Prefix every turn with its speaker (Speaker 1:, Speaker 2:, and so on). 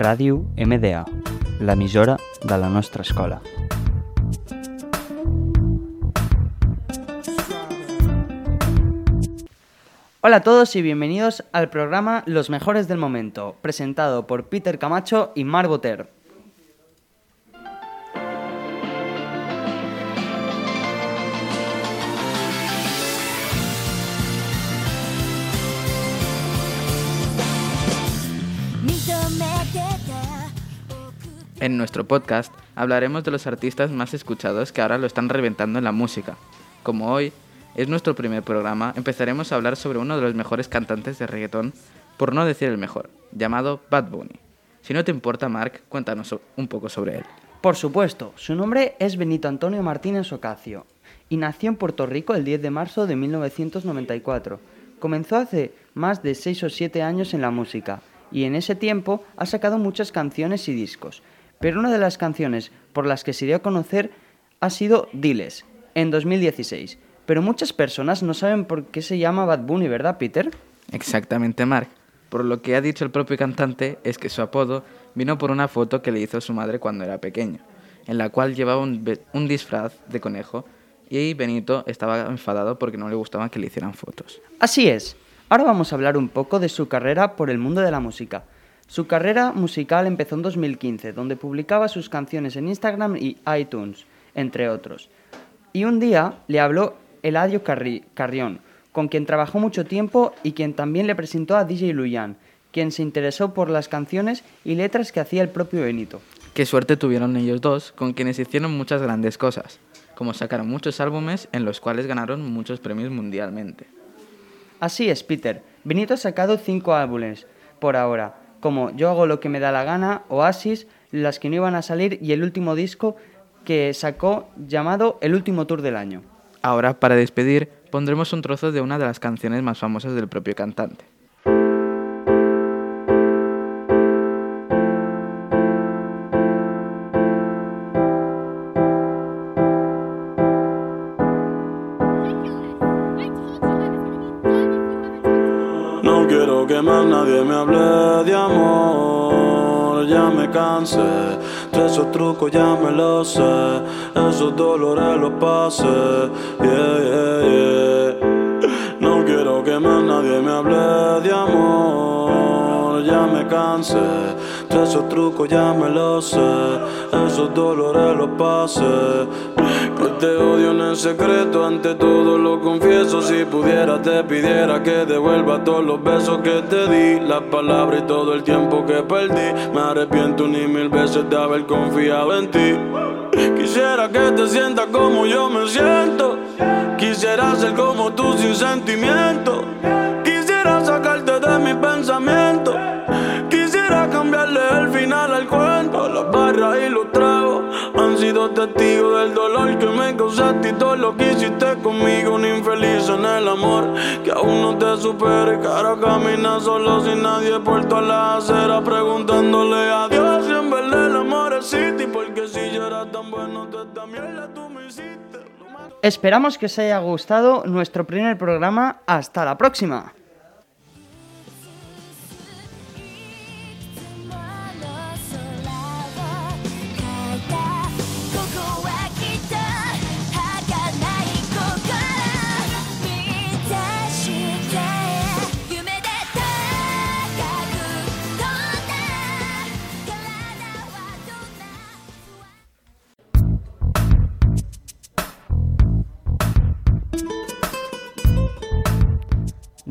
Speaker 1: Ràdio MDA, l'emissora de la nostra escola. Hola a todos y bienvenidos al programa Los Mejores del Momento, presentado por Peter Camacho y Mar Boter.
Speaker 2: En nuestro podcast hablaremos de los artistas más escuchados que ahora lo están reventando en la música. Como hoy es nuestro primer programa, empezaremos a hablar sobre uno de los mejores cantantes de reggaetón, por no decir el mejor, llamado Bad Bunny. Si no te importa, Mark, cuéntanos un poco sobre él.
Speaker 1: Por supuesto, su nombre es Benito Antonio Martínez Ocasio y nació en Puerto Rico el 10 de marzo de 1994. Comenzó hace más de 6 o 7 años en la música y en ese tiempo ha sacado muchas canciones y discos. Pero una de las canciones por las que se dio a conocer ha sido Diles, en 2016. Pero muchas personas no saben por qué se llama Bad Bunny, ¿verdad, Peter?
Speaker 2: Exactamente, Mark. Por lo que ha dicho el propio cantante es que su apodo vino por una foto que le hizo su madre cuando era pequeño, en la cual llevaba un, un disfraz de conejo y Benito estaba enfadado porque no le gustaba que le hicieran fotos.
Speaker 1: Así es. Ahora vamos a hablar un poco de su carrera por el mundo de la música. Su carrera musical empezó en 2015, donde publicaba sus canciones en Instagram y iTunes, entre otros. Y un día le habló Eladio Carrión, con quien trabajó mucho tiempo y quien también le presentó a DJ Luyan, quien se interesó por las canciones y letras que hacía el propio Benito.
Speaker 2: Qué suerte tuvieron ellos dos, con quienes hicieron muchas grandes cosas, como sacaron muchos álbumes en los cuales ganaron muchos premios mundialmente.
Speaker 1: Así es, Peter. Benito ha sacado cinco álbumes por ahora, como Yo hago lo que me da la gana, Oasis, las que no iban a salir y el último disco que sacó llamado El último tour del año.
Speaker 2: Ahora, para despedir, pondremos un trozo de una de las canciones más famosas del propio cantante.
Speaker 3: Quiero que más nadie me hable de amor, ya me cansé. De esos trucos ya me los sé, esos dolores los pasé. Yeah, yeah, yeah. No quiero que más nadie me hable de amor, ya me cansé. De esos trucos ya me los sé, esos dolores los pasé. Que te odio en el secreto, ante todo lo confieso. Si pudiera, te pidiera que devuelva todos los besos que te di, las palabras y todo el tiempo que perdí. Me arrepiento ni mil veces de haber confiado en ti. Quisiera que te sientas como yo me siento. Quisiera ser como tú sin sentimiento. Y los tragos han sido testigos del dolor que me causaste y todo lo que hiciste conmigo. Un infeliz en el amor que aún no te supere. Cara camina solo sin nadie por toda la acera preguntándole a Dios si en verdad el amor existe. Y porque si yo era tan bueno, toda esta mierda tú me hiciste.
Speaker 1: Esperamos que os haya gustado nuestro primer programa. Hasta la próxima.